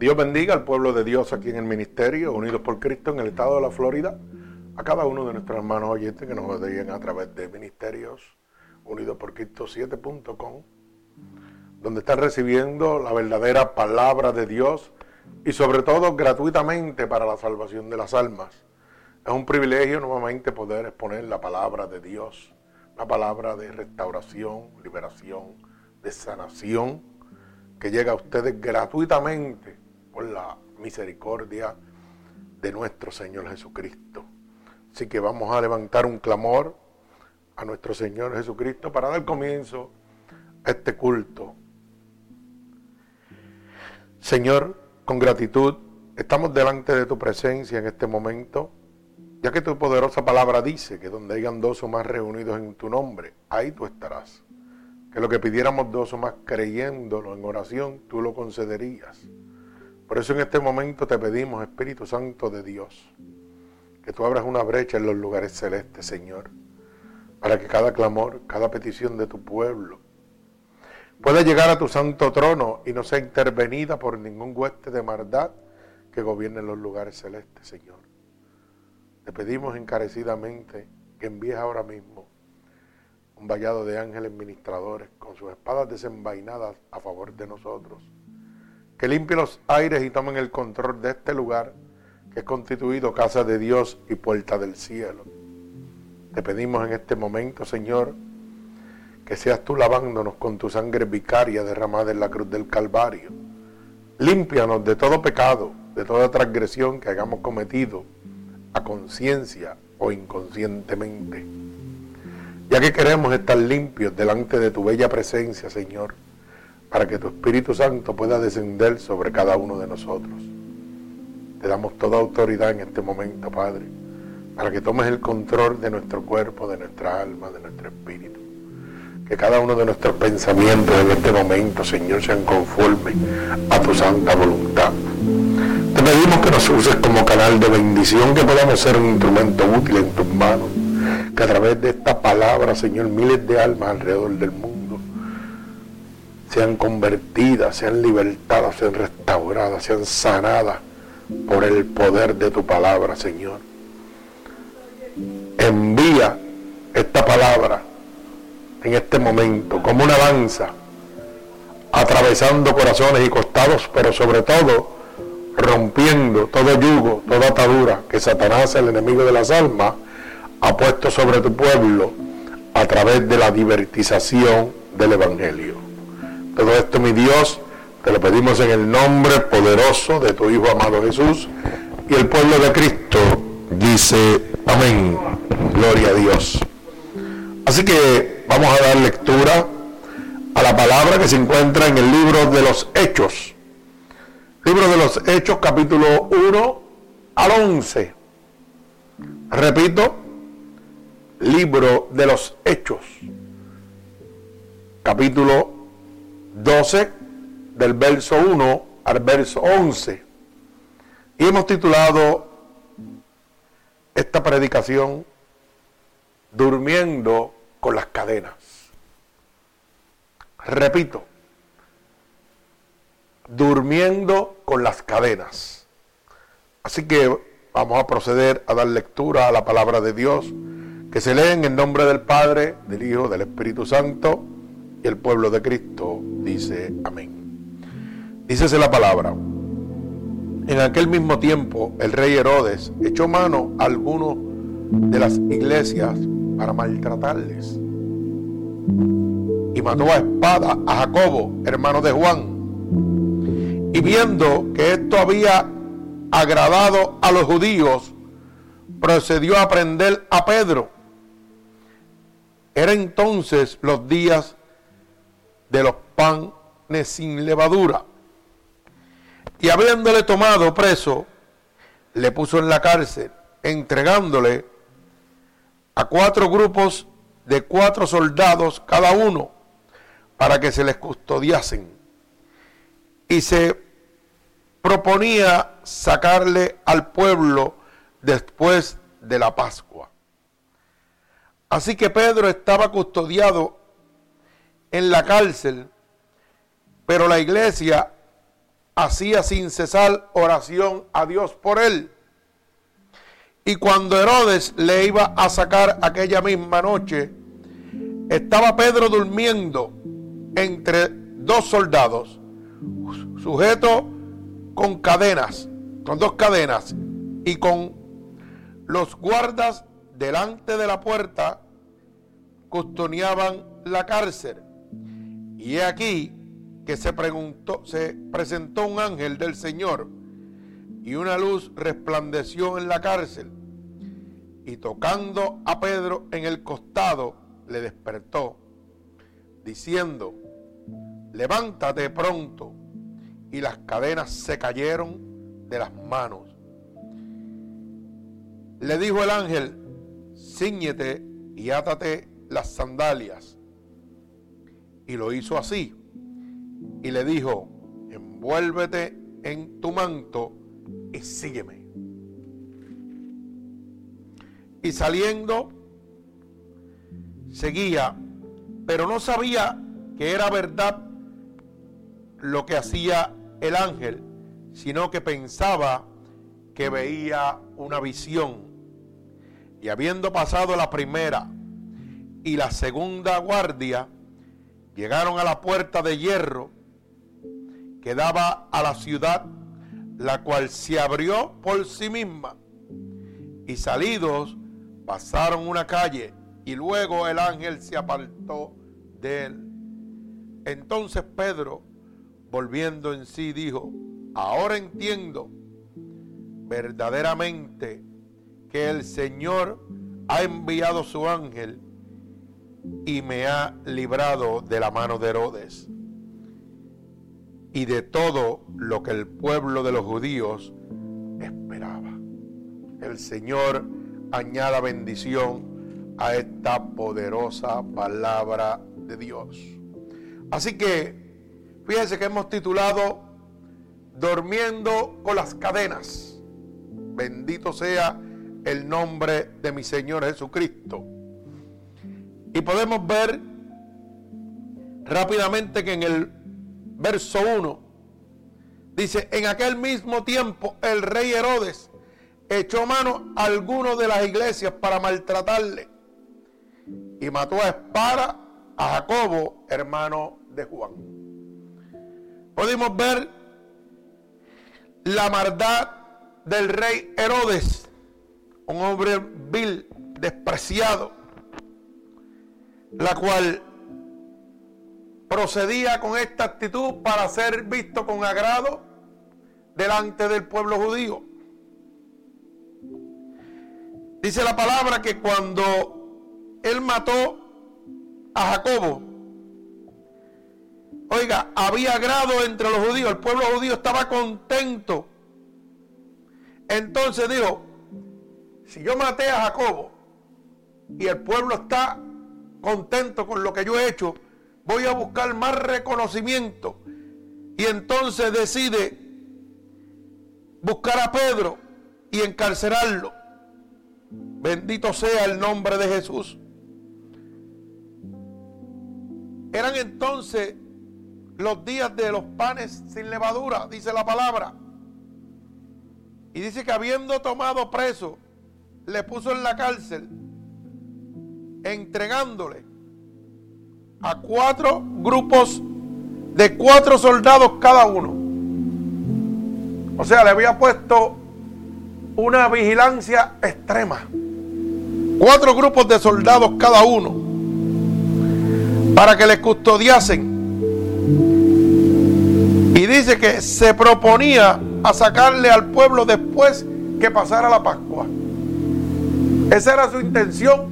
Dios bendiga al pueblo de Dios aquí en el ministerio, unidos por Cristo en el estado de la Florida, a cada uno de nuestros hermanos oyentes que nos oyen a través de ministerios unidos por Cristo 7.com, donde están recibiendo la verdadera palabra de Dios y sobre todo gratuitamente para la salvación de las almas. Es un privilegio nuevamente poder exponer la palabra de Dios, una palabra de restauración, liberación, de sanación, que llega a ustedes gratuitamente la misericordia de nuestro Señor Jesucristo. Así que vamos a levantar un clamor a nuestro Señor Jesucristo para dar comienzo a este culto. Señor, con gratitud, estamos delante de tu presencia en este momento, ya que tu poderosa palabra dice que donde hayan dos o más reunidos en tu nombre, ahí tú estarás. Que lo que pidiéramos dos o más creyéndolo en oración, tú lo concederías. Por eso en este momento te pedimos, Espíritu Santo de Dios, que tú abras una brecha en los lugares celestes, Señor, para que cada clamor, cada petición de tu pueblo pueda llegar a tu santo trono y no sea intervenida por ningún hueste de maldad que gobierne los lugares celestes, Señor. Te pedimos encarecidamente que envíes ahora mismo un vallado de ángeles ministradores con sus espadas desenvainadas a favor de nosotros que limpie los aires y tomen el control de este lugar que es constituido casa de Dios y puerta del cielo. Te pedimos en este momento, Señor, que seas tú lavándonos con tu sangre vicaria derramada en la cruz del Calvario. Límpianos de todo pecado, de toda transgresión que hayamos cometido a conciencia o inconscientemente. Ya que queremos estar limpios delante de tu bella presencia, Señor, para que tu Espíritu Santo pueda descender sobre cada uno de nosotros. Te damos toda autoridad en este momento, Padre, para que tomes el control de nuestro cuerpo, de nuestra alma, de nuestro espíritu. Que cada uno de nuestros pensamientos en este momento, Señor, sean conformes a tu santa voluntad. Te pedimos que nos uses como canal de bendición, que podamos ser un instrumento útil en tus manos, que a través de esta palabra, Señor, miles de almas alrededor del mundo sean convertidas, sean libertadas, sean restauradas, sean sanadas por el poder de tu palabra, Señor. Envía esta palabra en este momento como una danza, atravesando corazones y costados, pero sobre todo rompiendo todo yugo, toda atadura que Satanás, el enemigo de las almas, ha puesto sobre tu pueblo a través de la divertización del Evangelio. Todo esto, mi Dios, te lo pedimos en el nombre poderoso de tu Hijo amado Jesús. Y el pueblo de Cristo dice, amén, gloria a Dios. Así que vamos a dar lectura a la palabra que se encuentra en el libro de los Hechos. Libro de los Hechos, capítulo 1 al 11. Repito, libro de los Hechos, capítulo 12 del verso 1 al verso 11. Y hemos titulado esta predicación Durmiendo con las cadenas. Repito, durmiendo con las cadenas. Así que vamos a proceder a dar lectura a la palabra de Dios que se lee en el nombre del Padre, del Hijo, del Espíritu Santo y el pueblo de Cristo dice amén. Dícese la palabra. En aquel mismo tiempo el rey Herodes echó mano a algunos de las iglesias para maltratarles y mató a espada a Jacobo, hermano de Juan. Y viendo que esto había agradado a los judíos, procedió a prender a Pedro. Era entonces los días de los panes sin levadura. Y habiéndole tomado preso, le puso en la cárcel, entregándole a cuatro grupos de cuatro soldados cada uno, para que se les custodiasen. Y se proponía sacarle al pueblo después de la Pascua. Así que Pedro estaba custodiado en la cárcel, pero la iglesia hacía sin cesar oración a Dios por él. Y cuando Herodes le iba a sacar aquella misma noche, estaba Pedro durmiendo entre dos soldados, sujeto con cadenas, con dos cadenas, y con los guardas delante de la puerta custodiaban la cárcel. Y he aquí que se, presentó un ángel del Señor y una luz resplandeció en la cárcel. Y tocando a Pedro en el costado, le despertó, diciendo, levántate pronto. Y las cadenas se cayeron de las manos. Le dijo el ángel, ciñete y átate las sandalias y lo hizo así. Y le dijo, envuélvete en tu manto y sígueme. Y saliendo, seguía, pero no sabía que era verdad lo que hacía el ángel, sino que pensaba que veía una visión. Y habiendo pasado la primera y la segunda guardia, Llegaron a la puerta de hierro que daba a la ciudad, la cual se abrió por sí misma. Y salidos pasaron una calle y luego el ángel se apartó de él. Entonces Pedro, volviendo en sí, dijo, ahora entiendo verdaderamente que el Señor ha enviado su ángel y me ha librado de la mano de Herodes y de todo lo que el pueblo de los judíos esperaba. El Señor añada bendición a esta poderosa palabra de Dios. Así que, fíjense que hemos titulado Durmiendo con las cadenas. Bendito sea el nombre de mi Señor Jesucristo. Y podemos ver rápidamente que en el verso 1 dice, en aquel mismo tiempo el rey Herodes echó mano a algunos de las iglesias para maltratarle y mató a espada a Jacobo, hermano de Juan. Podemos ver la maldad del rey Herodes, un hombre vil, despreciado, la cual procedía con esta actitud para ser visto con agrado delante del pueblo judío. Dice la palabra que cuando él mató a Jacobo, oiga, había agrado entre los judíos, el pueblo judío estaba contento. Entonces dijo, si yo maté a Jacobo y el pueblo está contento con lo que yo he hecho, voy a buscar más reconocimiento. Y entonces decide buscar a Pedro y encarcelarlo. Bendito sea el nombre de Jesús. Eran entonces los días de los panes sin levadura, dice la palabra. Y dice que habiendo tomado preso, le puso en la cárcel, entregándole a cuatro grupos de cuatro soldados cada uno. O sea, le había puesto una vigilancia extrema. Cuatro grupos de soldados cada uno para que le custodiasen. Y dice que se proponía a sacarle al pueblo después que pasara la Pascua. Esa era su intención,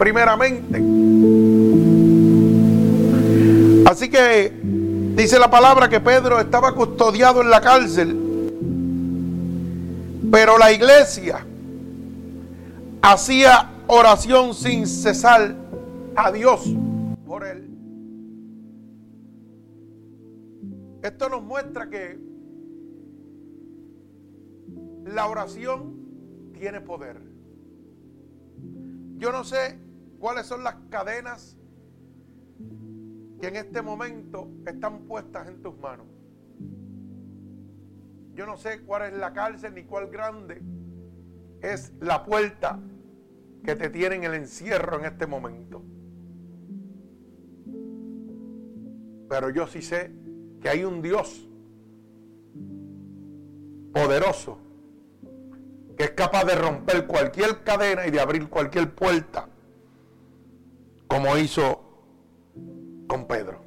primeramente. Así que dice la palabra que Pedro estaba custodiado en la cárcel, pero la iglesia hacía oración sin cesar a Dios por él. Esto nos muestra que la oración tiene poder. Yo no sé cuáles son las cadenas que en este momento están puestas en tus manos. Yo no sé cuál es la cárcel ni cuál grande es la puerta que te tiene en el encierro en este momento. Pero yo sí sé que hay un Dios poderoso que es capaz de romper cualquier cadena y de abrir cualquier puerta, como hizo con Pedro.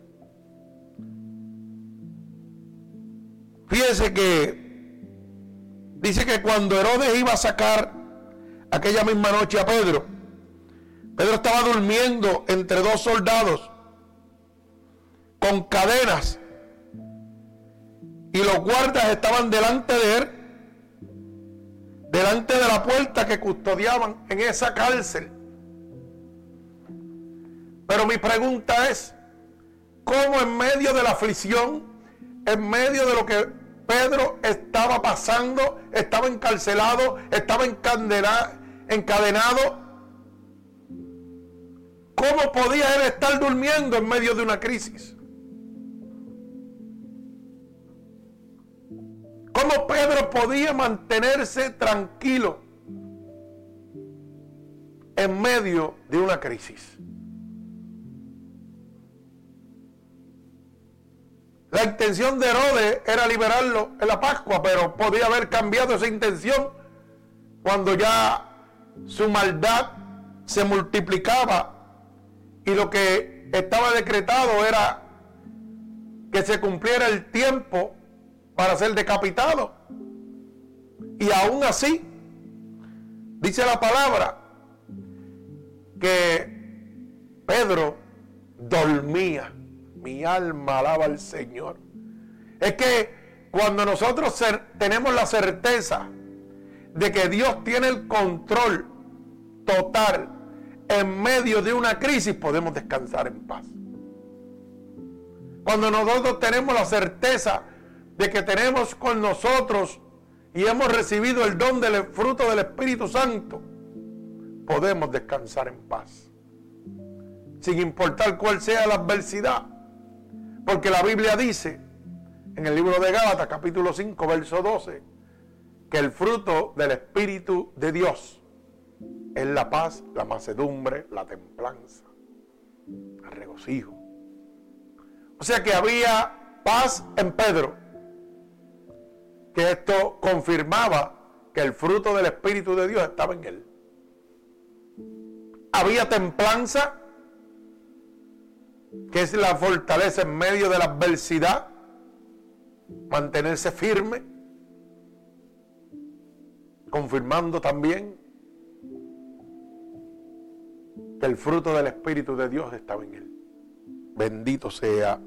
Fíjense que dice que cuando Herodes iba a sacar aquella misma noche a Pedro, Pedro estaba durmiendo entre dos soldados con cadenas y los guardas estaban delante de él, delante de la puerta que custodiaban en esa cárcel. Pero mi pregunta es, ¿cómo en medio de la aflicción, en medio de lo que Pedro estaba pasando, estaba encarcelado, estaba encadenado, ¿cómo podía él estar durmiendo en medio de una crisis? ¿Cómo Pedro podía mantenerse tranquilo en medio de una crisis? La intención de Herodes era liberarlo en la Pascua, pero podía haber cambiado esa intención cuando ya su maldad se multiplicaba y lo que estaba decretado era que se cumpliera el tiempo para ser decapitado. Y aún así, dice la palabra, que Pedro dormía. Mi alma alaba al Señor. Es que cuando nosotros tenemos la certeza de que Dios tiene el control total en medio de una crisis, podemos descansar en paz. Cuando nosotros tenemos la certeza de que tenemos con nosotros y hemos recibido el don del fruto del Espíritu Santo, podemos descansar en paz. Sin importar cuál sea la adversidad. Porque la Biblia dice en el libro de Gálatas capítulo 5 verso 12 que el fruto del Espíritu de Dios es la paz, la macedumbre, la templanza, el regocijo. O sea que había paz en Pedro que esto confirmaba que el fruto del Espíritu de Dios estaba en él. Había templanza, que es la fortaleza en medio de la adversidad, mantenerse firme, confirmando también que el fruto del Espíritu de Dios estaba en él. Bendito sea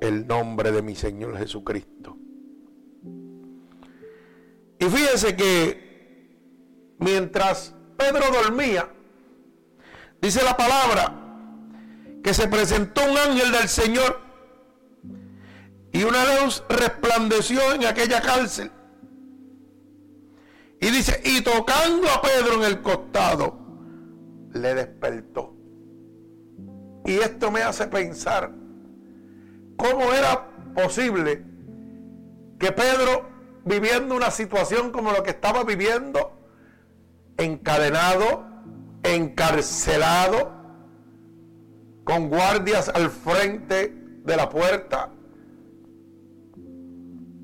el nombre de mi Señor Jesucristo. Y fíjense que mientras Pedro dormía, dice la palabra, que se presentó un ángel del Señor y una luz resplandeció en aquella cárcel. tocando a Pedro en el costado, le despertó. Y esto me hace pensar cómo era posible que Pedro, viviendo una situación como lo que estaba viviendo, encadenado, encarcelado, con guardias al frente de la puerta,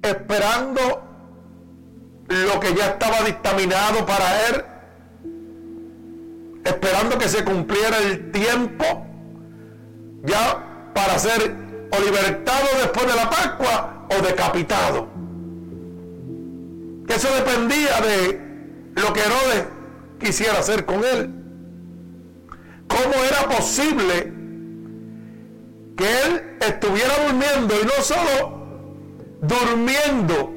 esperando lo que ya estaba dictaminado para él, esperando que se cumpliera el tiempo ya para ser o libertado después de la Pascua o decapitado. Eso dependía de lo que Herodes quisiera hacer con él. ¿Cómo era posible que él estuviera durmiendo y no solo durmiendo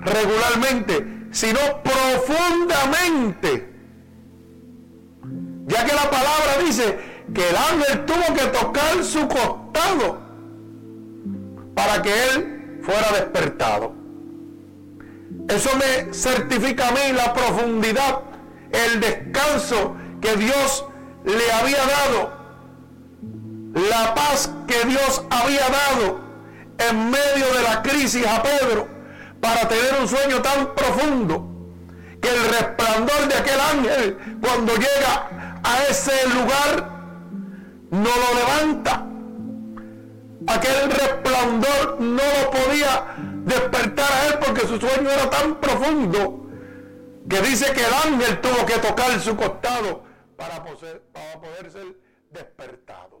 regularmente, sino profundamente? Ya que la palabra dice que el ángel tuvo que tocar su costado para que él fuera despertado. Eso me certifica a mí la profundidad, el descanso que Dios le había dado, la paz que Dios había dado en medio de la crisis a Pedro para tener un sueño tan profundo que el resplandor de aquel ángel cuando llega a ese lugar no lo levanta. Aquel resplandor no lo podía despertar a él porque su sueño era tan profundo que dice que el ángel tuvo que tocar su costado para poder, para poder ser despertado.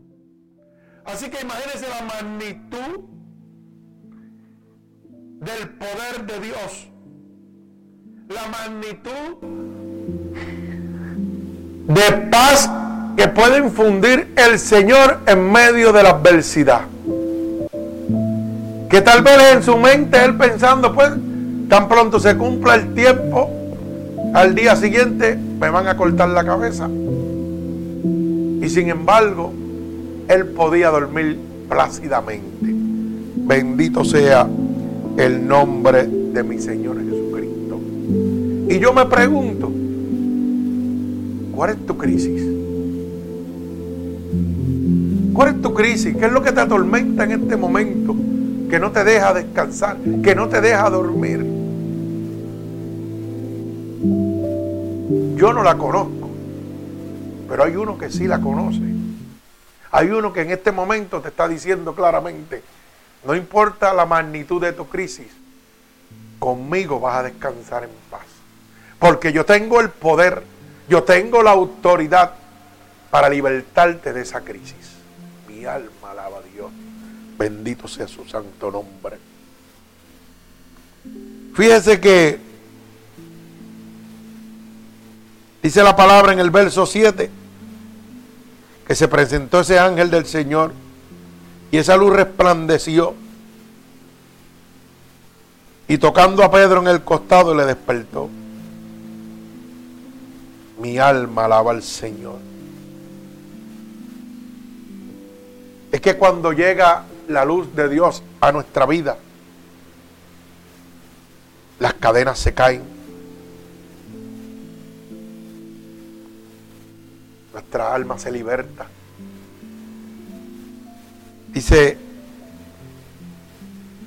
Así que imagínense la magnitud del poder de Dios. La magnitud de paz que puede infundir el Señor en medio de la adversidad. Que tal vez en su mente él pensando, pues, tan pronto se cumpla el tiempo, al día siguiente me van a cortar la cabeza. Y sin embargo, él podía dormir plácidamente. Bendito sea el nombre de mi Señor Jesucristo. Y yo me pregunto, ¿cuál es tu crisis? ¿Cuál es tu crisis? ¿Qué es lo que te atormenta en este momento? Que no te deja descansar, que no te deja dormir. Yo no la conozco, pero hay uno que sí la conoce. Hay uno que en este momento te está diciendo claramente, no importa la magnitud de tu crisis, conmigo vas a descansar en paz. Porque yo tengo el poder, yo tengo la autoridad para libertarte de esa crisis. Mi alma alaba a Dios. Bendito sea su santo nombre. Fíjese que dice la palabra en el verso 7 que se presentó ese ángel del Señor y esa luz resplandeció y tocando a Pedro en el costado le despertó. Mi alma alaba al Señor. Es que cuando llega la luz de Dios a nuestra vida, las cadenas se caen. Nuestra alma se liberta. Dice,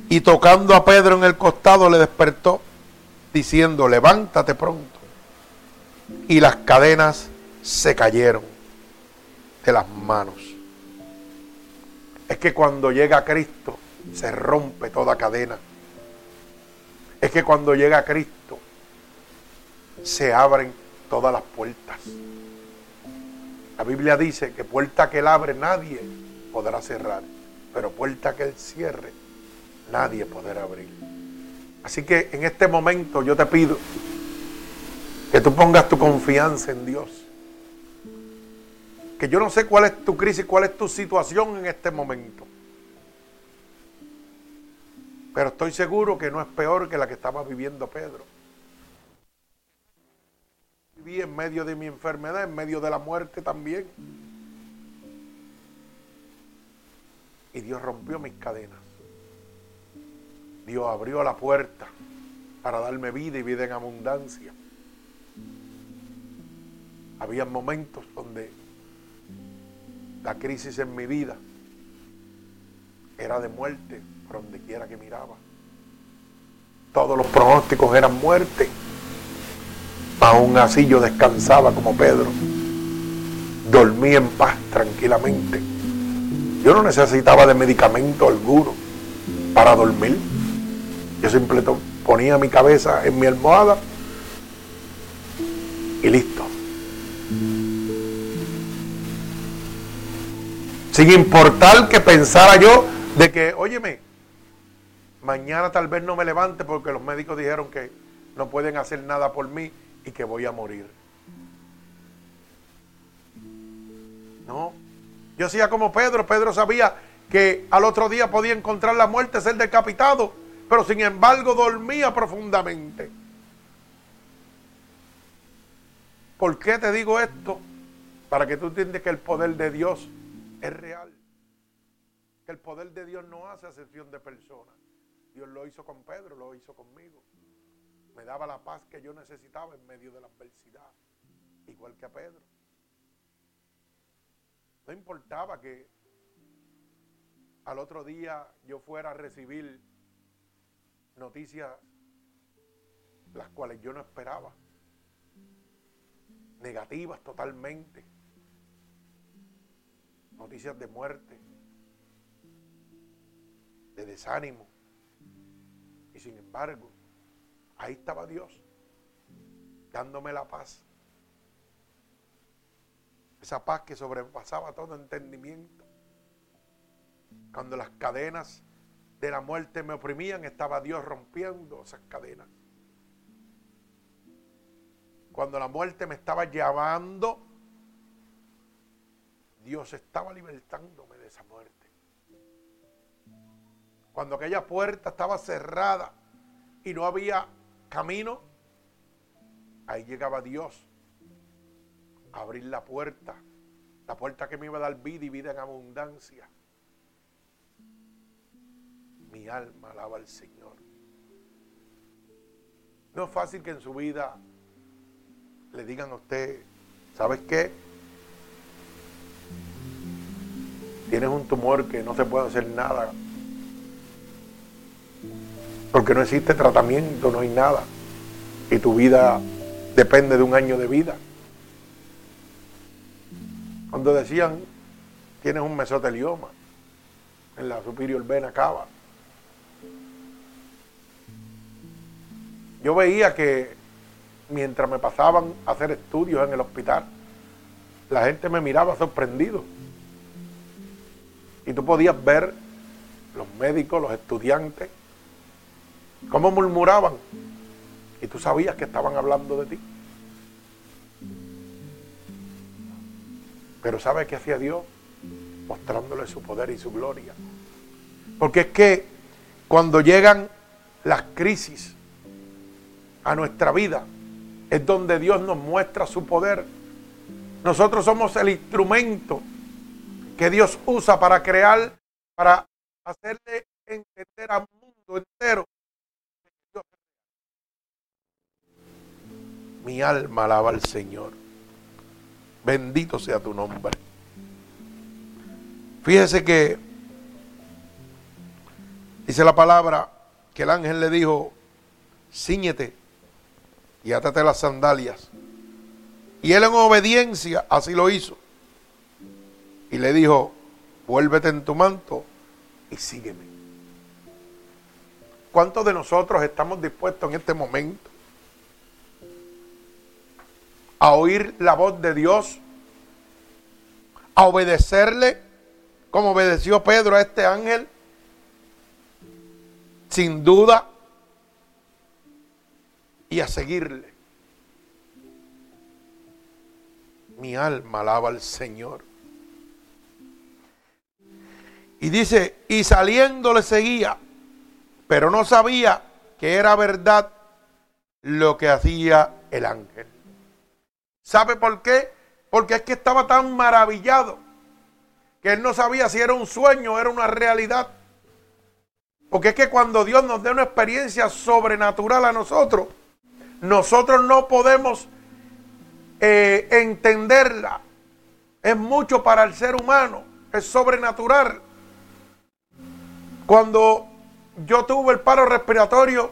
y tocando a Pedro en el costado le despertó, diciendo, levántate pronto. Y las cadenas se cayeron de las manos. Es que cuando llega Cristo se rompe toda cadena. Es que cuando llega Cristo se abren todas las puertas. La Biblia dice que puerta que él abre nadie podrá cerrar pero puerta que Él cierre, nadie podrá abrir. Así que en este momento yo te pido que tú pongas tu confianza en Dios. Que yo no sé cuál es tu crisis, cuál es tu situación en este momento. Pero estoy seguro que no es peor que la que estaba viviendo Pedro. Viví en medio de mi enfermedad, en medio de la muerte también. Y Dios rompió mis cadenas. Dios abrió la puerta para darme vida y vida en abundancia. Había momentos donde la crisis en mi vida era de muerte por donde quiera que miraba. Todos los pronósticos eran muerte. Aún así yo descansaba como Pedro. Dormí en paz tranquilamente. Yo no necesitaba de medicamento alguno para dormir. Yo simplemente ponía mi cabeza en mi almohada y listo. Sin importar que pensara yo de que, óyeme, mañana tal vez no me levante porque los médicos dijeron que no pueden hacer nada por mí y que voy a morir. No, yo hacía como Pedro, Pedro sabía que al otro día podía encontrar la muerte, ser decapitado, pero sin embargo dormía profundamente. ¿Por qué te digo esto? Para que tú entiendas que el poder de Dios es real. Que el poder de Dios no hace acepción de personas. Dios lo hizo con Pedro, lo hizo conmigo. Me daba la paz que yo necesitaba en medio de la adversidad, igual que a Pedro. No importaba que al otro día yo fuera a recibir noticias las cuales yo no esperaba, negativas totalmente, noticias de muerte, de desánimo. Y sin embargo, ahí estaba Dios, dándome la paz. Esa paz que sobrepasaba todo entendimiento. Cuando las cadenas de la muerte me oprimían, estaba Dios rompiendo esas cadenas. Cuando la muerte me estaba llevando, Dios estaba libertándome de esa muerte. Cuando aquella puerta estaba cerrada y no había camino, ahí llegaba Dios a abrir la puerta, la puerta que me iba a dar vida y vida en abundancia. Mi alma alaba al Señor. No es fácil que en su vida le digan a usted, ¿sabes qué? Tienes un tumor que no se puede hacer nada porque no existe tratamiento, no hay nada. Y tu vida depende de un año de vida. Cuando decían, tienes un mesotelioma en la superior vena cava. Yo veía que mientras me pasaban a hacer estudios en el hospital, la gente me miraba sorprendido. Y tú podías ver los médicos, los estudiantes, cómo murmuraban. Y tú sabías que estaban hablando de ti. Pero ¿sabes qué hacía Dios? Mostrándole su poder y su gloria. Porque es que cuando llegan las crisis a nuestra vida, es donde Dios nos muestra su poder. Nosotros somos el instrumento que Dios usa para crear, para hacerle entender al mundo entero Mi alma alaba al Señor. Bendito sea tu nombre. Fíjese que dice la palabra que el ángel le dijo, ciñete y átate las sandalias. Y él en obediencia así lo hizo. Y le dijo, vuélvete en tu manto y sígueme. ¿Cuántos de nosotros estamos dispuestos en este momento a oír la voz de Dios, a obedecerle como obedeció Pedro a este ángel, sin duda, y a seguirle. Mi alma alaba al Señor. Y dice, y saliendo le seguía, pero no sabía que era verdad lo que hacía el ángel. ¿Sabe por qué? Porque es que estaba tan maravillado que él no sabía si era un sueño o era una realidad. Porque es que cuando Dios nos da una experiencia sobrenatural a nosotros, nosotros no podemos eh, entenderla. Es mucho para el ser humano, es sobrenatural. Cuando yo tuve el paro respiratorio,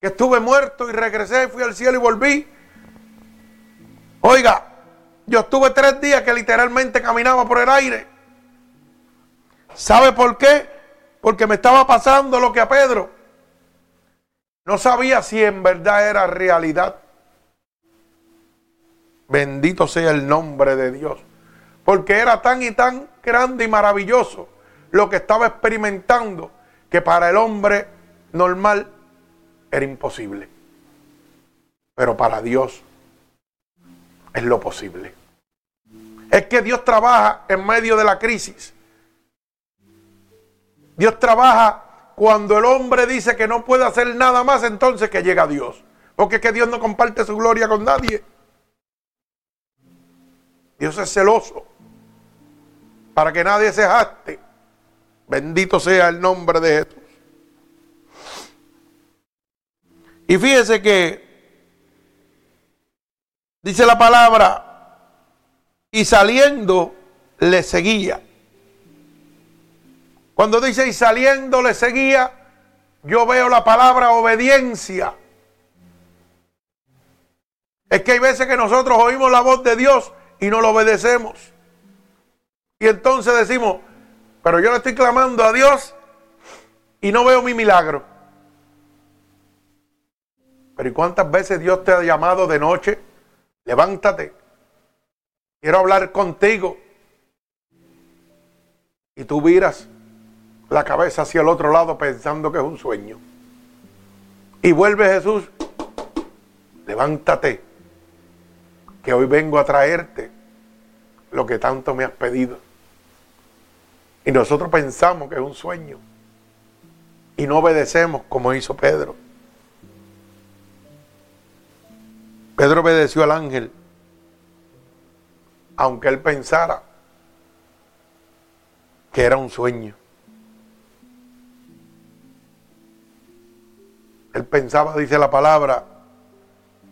que estuve muerto y regresé, fui al cielo y volví. Oiga, yo estuve tres días que literalmente caminaba por el aire. ¿Sabe por qué? Porque me estaba pasando lo que a Pedro. No sabía si en verdad era realidad. Bendito sea el nombre de Dios. Porque era tan y tan grande y maravilloso lo que estaba experimentando que para el hombre normal era imposible. Pero para Dios es lo posible. Es que Dios trabaja en medio de la crisis. Dios trabaja cuando el hombre dice que no puede hacer nada más, entonces que llega Dios. Porque es que Dios no comparte su gloria con nadie. Dios es celoso para que nadie se jaste. Bendito sea el nombre de Jesús. Y fíjese que dice la palabra, y saliendo le seguía. Cuando dice y saliendo le seguía, yo veo la palabra obediencia. Es que hay veces que nosotros oímos la voz de Dios y no lo obedecemos. Y entonces decimos, pero yo le estoy clamando a Dios y no veo mi milagro. Pero ¿y cuántas veces Dios te ha llamado de noche? Levántate. Quiero hablar contigo. Y tú miras la cabeza hacia el otro lado pensando que es un sueño. Y vuelve Jesús. Levántate. Que hoy vengo a traerte lo que tanto me has pedido. Y nosotros pensamos que es un sueño. Y no obedecemos como hizo Pedro. Pedro obedeció al ángel, aunque él pensara que era un sueño. Él pensaba, dice la palabra,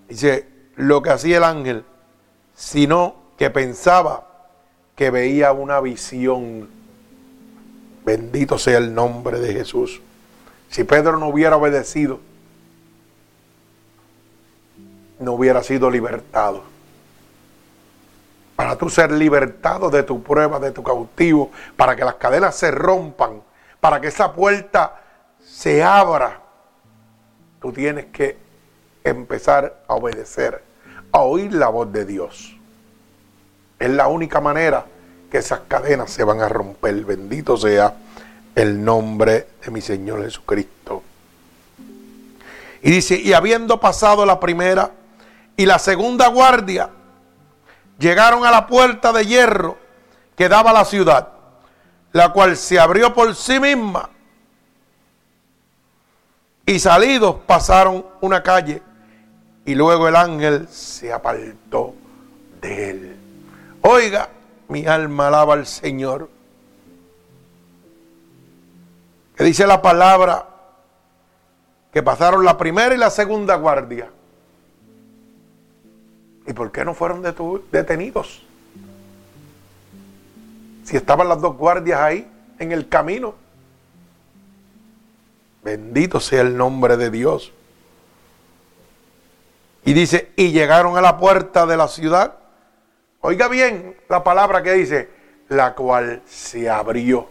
dice, lo que hacía el ángel, sino que pensaba que veía una visión. Bendito sea el nombre de Jesús. Si Pedro no hubiera obedecido, no hubiera sido libertado. Para tú ser libertado de tu prueba, de tu cautivo, para que las cadenas se rompan, para que esa puerta se abra, tú tienes que empezar a obedecer, a oír la voz de Dios. Es la única manera que esas cadenas se van a romper. Bendito sea el nombre de mi Señor Jesucristo. Y dice, y habiendo pasado la primera y la segunda guardia, llegaron a la puerta de hierro que daba a la ciudad, la cual se abrió por sí misma. Y salidos pasaron una calle y luego el ángel se apartó de él. Oiga, mi alma alaba al Señor. Que dice la palabra que pasaron la primera y la segunda guardia. ¿Y por qué no fueron detenidos? Si estaban las dos guardias ahí en el camino. Bendito sea el nombre de Dios. Y dice, y llegaron a la puerta de la ciudad Oiga bien la palabra que dice, la cual se abrió.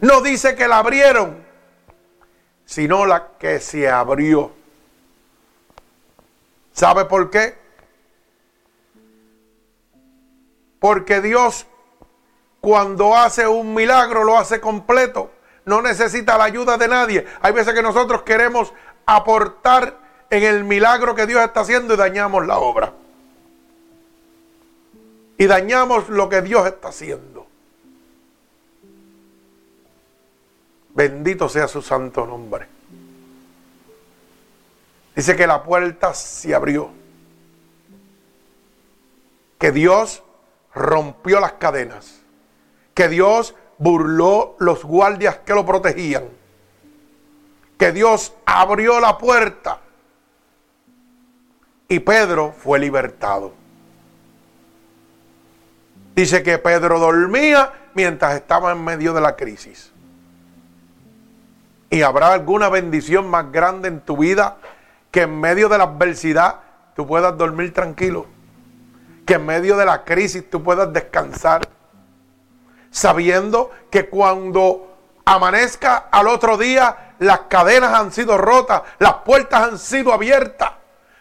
No dice que la abrieron, sino la que se abrió. ¿Sabe por qué? Porque Dios cuando hace un milagro lo hace completo. No necesita la ayuda de nadie. Hay veces que nosotros queremos aportar en el milagro que Dios está haciendo y dañamos la obra y dañamos lo que Dios está haciendo. Bendito sea su santo nombre. Dice que la puerta se abrió. Que Dios rompió las cadenas. Que Dios burló los guardias que lo protegían. Que Dios abrió la puerta. Y Pedro fue libertado. Dice que Pedro dormía mientras estaba en medio de la crisis. ¿Y habrá alguna bendición más grande en tu vida que en medio de la adversidad tú puedas dormir tranquilo? Que en medio de la crisis tú puedas descansar, sabiendo que cuando amanezca al otro día las cadenas han sido rotas, las puertas han sido abiertas,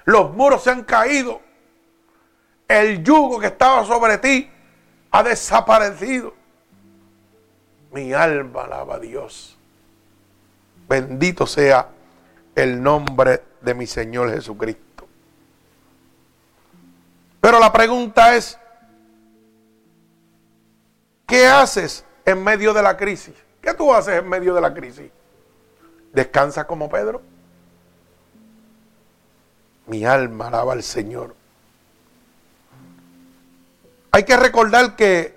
los muros se han caído, el yugo que estaba sobre ti ha desaparecido. Mi alma alaba a Dios. Bendito sea el nombre de mi Señor Jesucristo. Pero la pregunta es, ¿qué haces en medio de la crisis? ¿Qué tú haces en medio de la crisis? ¿Descansas como Pedro? Mi alma alaba al Señor. Hay que recordar que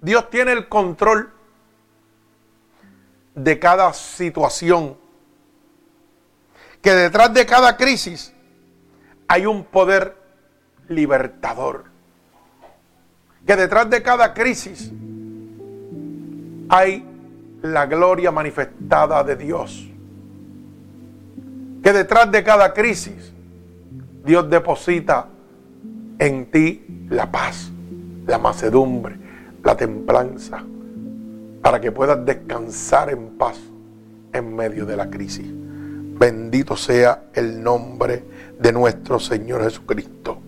Dios tiene el control de cada situación. Que detrás de cada crisis hay un poder libertador. Que detrás de cada crisis hay la gloria manifestada de Dios. Que detrás de cada crisis Dios deposita en ti la paz la macedumbre, la templanza, para que puedas descansar en paz en medio de la crisis. Bendito sea el nombre de nuestro Señor Jesucristo.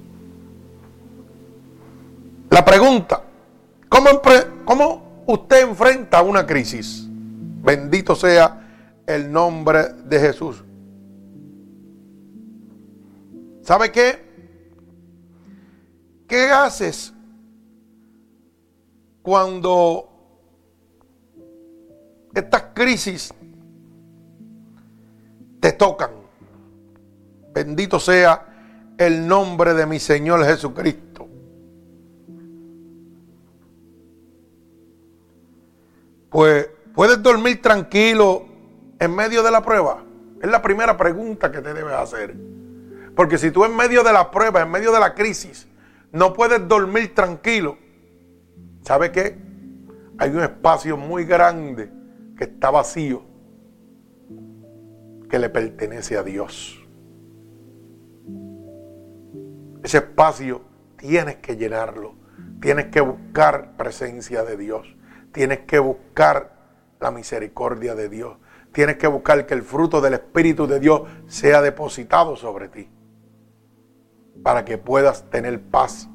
La pregunta, ¿cómo, ¿cómo usted enfrenta una crisis? Bendito sea el nombre de Jesús. ¿Sabe qué? ¿Qué haces cuando estas crisis te tocan. Bendito sea el nombre de mi Señor Jesucristo. Pues puedes dormir tranquilo en medio de la prueba. Es la primera pregunta que te debes hacer. Porque si tú en medio de la prueba, en medio de la crisis, no puedes dormir tranquilo, ¿Sabe qué? Hay un espacio muy grande que está vacío, que le pertenece a Dios. Ese espacio tienes que llenarlo. Tienes que buscar presencia de Dios. Tienes que buscar la misericordia de Dios. Tienes que buscar que el fruto del Espíritu de Dios sea depositado sobre ti. Para que puedas tener paz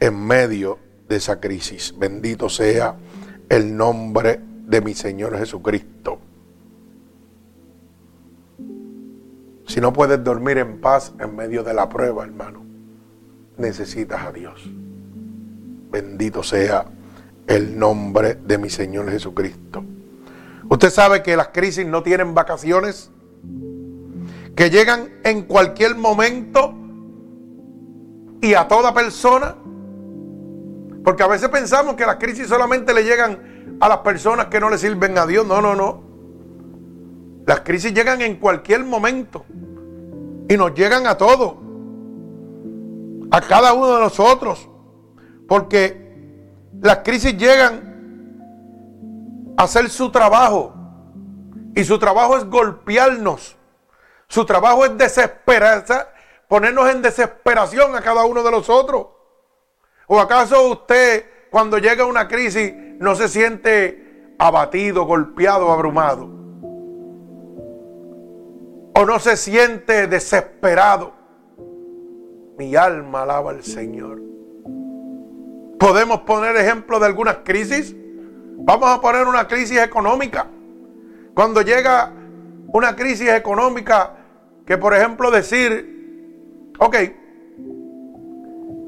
en medio de esa crisis. Bendito sea el nombre de mi Señor Jesucristo. Si no puedes dormir en paz en medio de la prueba, hermano, necesitas a Dios. Bendito sea el nombre de mi Señor Jesucristo. Usted sabe que las crisis no tienen vacaciones, que llegan en cualquier momento y a toda persona. Porque a veces pensamos que las crisis solamente le llegan a las personas que no le sirven a Dios. No, no, no. Las crisis llegan en cualquier momento. Y nos llegan a todos. A cada uno de nosotros. Porque las crisis llegan a hacer su trabajo. Y su trabajo es golpearnos. Su trabajo es desesperar, ponernos en desesperación a cada uno de nosotros. ¿O acaso usted cuando llega una crisis no se siente abatido, golpeado, abrumado? ¿O no se siente desesperado? Mi alma alaba al Señor. ¿Podemos poner ejemplo de algunas crisis? Vamos a poner una crisis económica. Cuando llega una crisis económica, que por ejemplo decir, ok,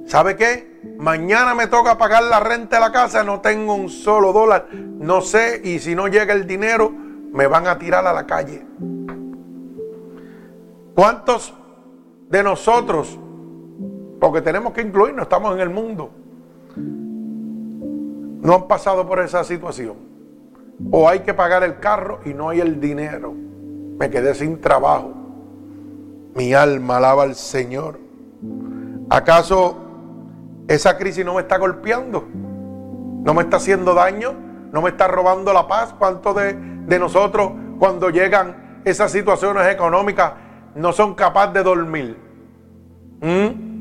¿sabe qué? Mañana me toca pagar la renta de la casa, no tengo un solo dólar, no sé, y si no llega el dinero, me van a tirar a la calle. ¿Cuántos de nosotros, porque tenemos que incluirnos, estamos en el mundo, no han pasado por esa situación? O hay que pagar el carro y no hay el dinero. Me quedé sin trabajo. Mi alma alaba al Señor. ¿Acaso esa crisis no me está golpeando. no me está haciendo daño, no me está robando la paz. ¿Cuántos de, nosotros cuando llegan esas situaciones económicas no son capaces de dormir? ¿Mm?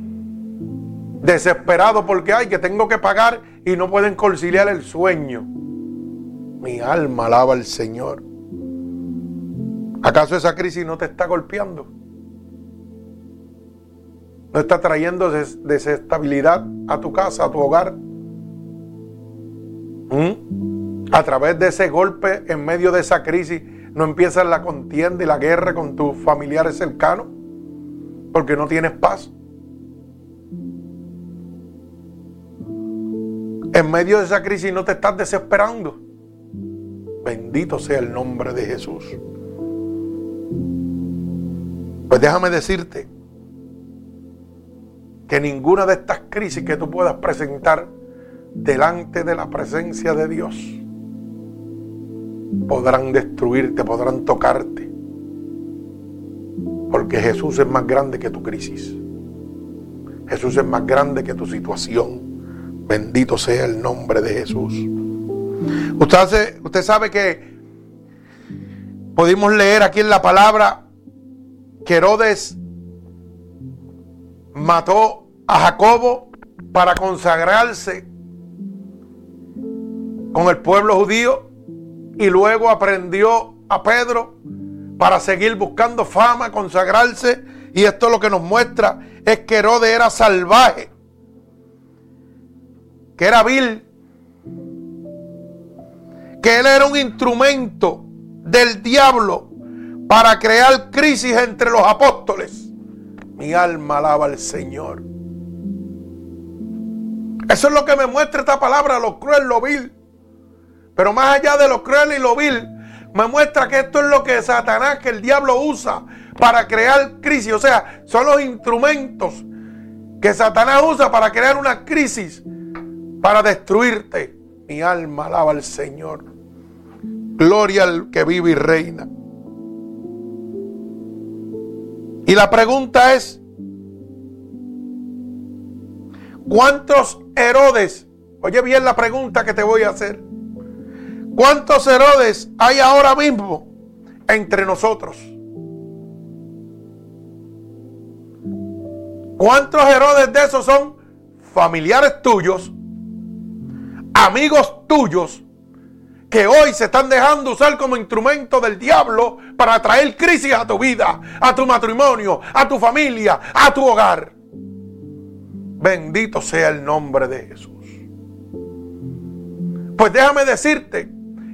Desesperado porque hay que tengo que pagar y no pueden conciliar el sueño. Mi alma alaba al Señor. ¿Acaso esa crisis no te está golpeando? ¿No está trayendo desestabilidad a tu casa, a tu hogar? ¿Mm? A través de ese golpe, en medio de esa crisis, no empieza la contienda y la guerra con tus familiares cercanos, porque no tienes paz. En medio de esa crisis no te estás desesperando. Bendito sea el nombre de Jesús. Pues déjame decirte que ninguna de estas crisis que tú puedas presentar delante de la presencia de Dios podrán destruirte, podrán tocarte. Porque Jesús es más grande que tu crisis. Jesús es más grande que tu situación. Bendito sea el nombre de Jesús. Usted, usted sabe que pudimos leer aquí en la palabra que Herodes mató a Jacobo para consagrarse con el pueblo judío y luego aprendió a Pedro para seguir buscando fama, consagrarse. Y esto lo que nos muestra es que Herodes era salvaje, que era vil, que él era un instrumento del diablo para crear crisis entre los apóstoles. Mi alma alaba al Señor. Eso es lo que me muestra esta palabra, lo cruel, lo vil. Pero más allá de lo cruel y lo vil, me muestra que esto es lo que Satanás, que el diablo usa para crear crisis. O sea, son los instrumentos que Satanás usa para crear una crisis, para destruirte. Mi alma alaba al Señor. Gloria al que vive y reina. Y la pregunta es, ¿cuántos Herodes? Oye bien la pregunta que te voy a hacer. ¿Cuántos Herodes hay ahora mismo entre nosotros? ¿Cuántos Herodes de esos son familiares tuyos, amigos tuyos, que hoy se están dejando usar como instrumento del diablo para traer crisis a tu vida, a tu matrimonio, a tu familia, a tu hogar? Bendito sea el nombre de Jesús. Pues déjame decirte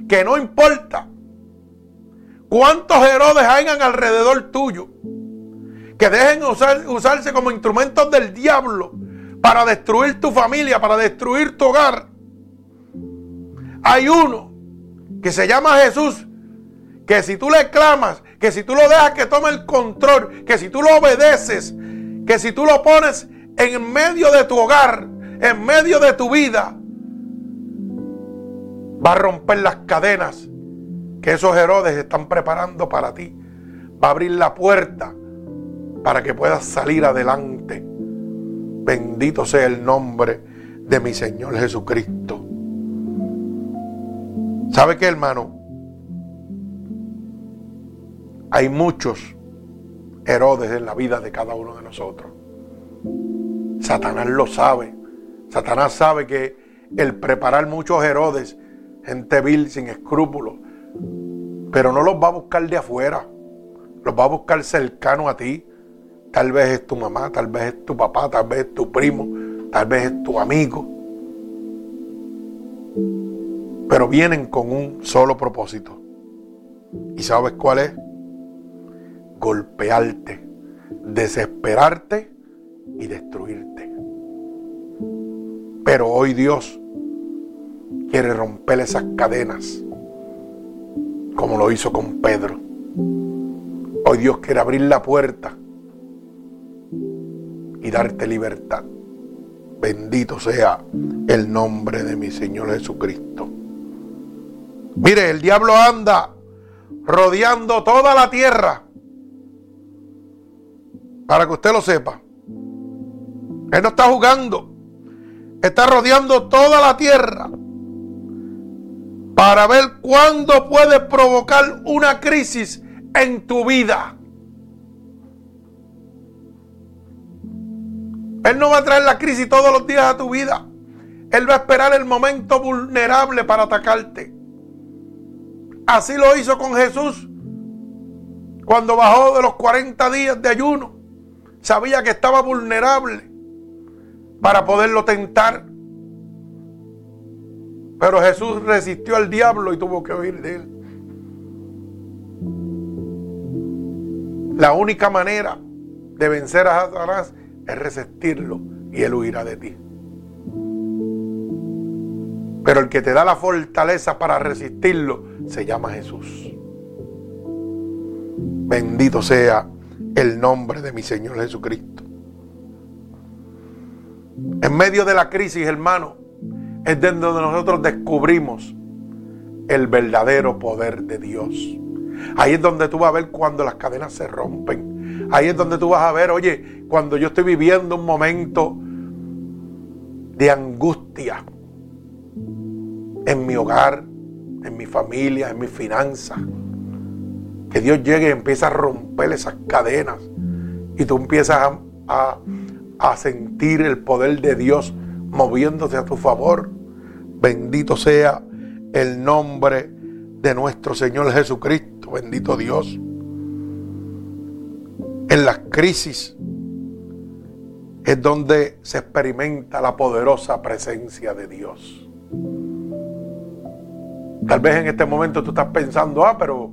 que no importa cuántos Herodes hayan alrededor tuyo, que dejen usar, usarse como instrumentos del diablo para destruir tu familia, para destruir tu hogar. Hay uno que se llama Jesús, que si tú le clamas, que si tú lo dejas que tome el control, que si tú lo obedeces, que si tú lo pones en medio de tu hogar, en medio de tu vida, Va a romper las cadenas que esos Herodes están preparando para ti. Va a abrir la puerta para que puedas salir adelante. Bendito sea el nombre de mi Señor Jesucristo. ¿Sabe qué, hermano? Hay muchos Herodes en la vida de cada uno de nosotros. Satanás lo sabe. Satanás sabe que el preparar muchos Herodes gente vil, sin escrúpulos. Pero no los va a buscar de afuera, los va a buscar cercano a ti. Tal vez es tu mamá, tal vez es tu papá, tal vez es tu primo, tal vez es tu amigo. Pero vienen con un solo propósito. ¿Y sabes cuál es? Golpearte, desesperarte y destruirte. Pero hoy Dios quiere romper esas cadenas, como lo hizo con Pedro. Hoy Dios quiere abrir la puerta y darte libertad. Bendito sea el nombre de mi Señor Jesucristo. Mire, el diablo anda rodeando toda la tierra. Para que usted lo sepa. Él no está jugando. Está rodeando toda la tierra para ver cuándo puede provocar una crisis en tu vida. Él no va a traer la crisis todos los días a tu vida. Él va a esperar el momento vulnerable para atacarte. Así lo hizo con Jesús cuando bajó de los 40 días de ayuno. Sabía que estaba vulnerable para poderlo tentar. Pero Jesús resistió al diablo y tuvo que oír de él. La única manera de vencer a Satanás es resistirlo y él huirá de ti. Pero el que te da la fortaleza para resistirlo se llama Jesús. Bendito sea el nombre de mi Señor Jesucristo. En medio de la crisis, hermano, es donde nosotros descubrimos el verdadero poder de Dios. Ahí es donde tú vas a ver cuando las cadenas se rompen. Ahí es donde tú vas a ver, oye, cuando yo estoy viviendo un momento de angustia en mi hogar, en mi familia, en mi finanzas. Que Dios llegue y empiece a romper esas cadenas. Y tú empiezas a, a sentir el poder de Dios moviéndose a tu favor. Bendito sea el nombre de nuestro Señor Jesucristo. Bendito Dios. En las crisis es donde se experimenta la poderosa presencia de Dios. Tal vez en este momento tú estás pensando, ah, pero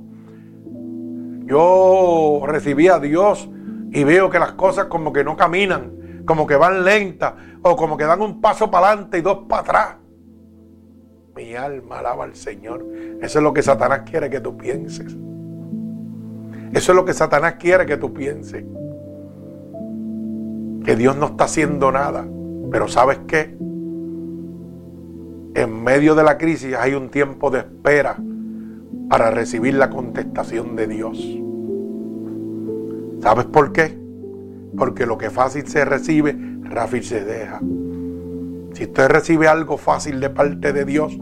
yo recibí a Dios y veo que las cosas como que no caminan, como que van lentas o como que dan un paso para adelante y dos para atrás. Mi alma alaba al Señor. Eso es lo que Satanás quiere que tú pienses. Eso es lo que Satanás quiere que tú pienses. Que Dios no está haciendo nada. Pero ¿sabes qué? En medio de la crisis hay un tiempo de espera para recibir la contestación de Dios. ¿Sabes por qué? Porque lo que fácil se recibe, rápido se deja. Si usted recibe algo fácil de parte de Dios,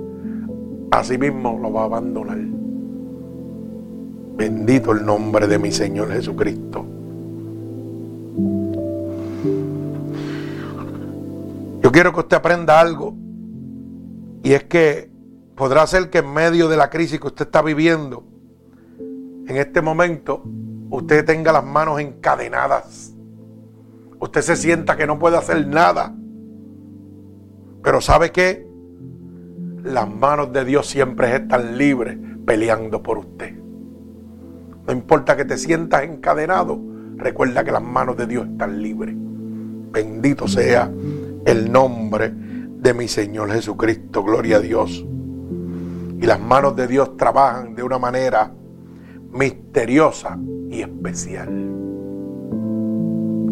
así mismo lo va a abandonar. Bendito el nombre de mi Señor Jesucristo. Yo quiero que usted aprenda algo y es que podrá ser que en medio de la crisis que usted está viviendo, en este momento, usted tenga las manos encadenadas. Usted se sienta que no puede hacer nada. Pero ¿sabe qué? Las manos de Dios siempre están libres peleando por usted. No importa que te sientas encadenado, recuerda que las manos de Dios están libres. Bendito sea el nombre de mi Señor Jesucristo. Gloria a Dios. Y las manos de Dios trabajan de una manera misteriosa y especial.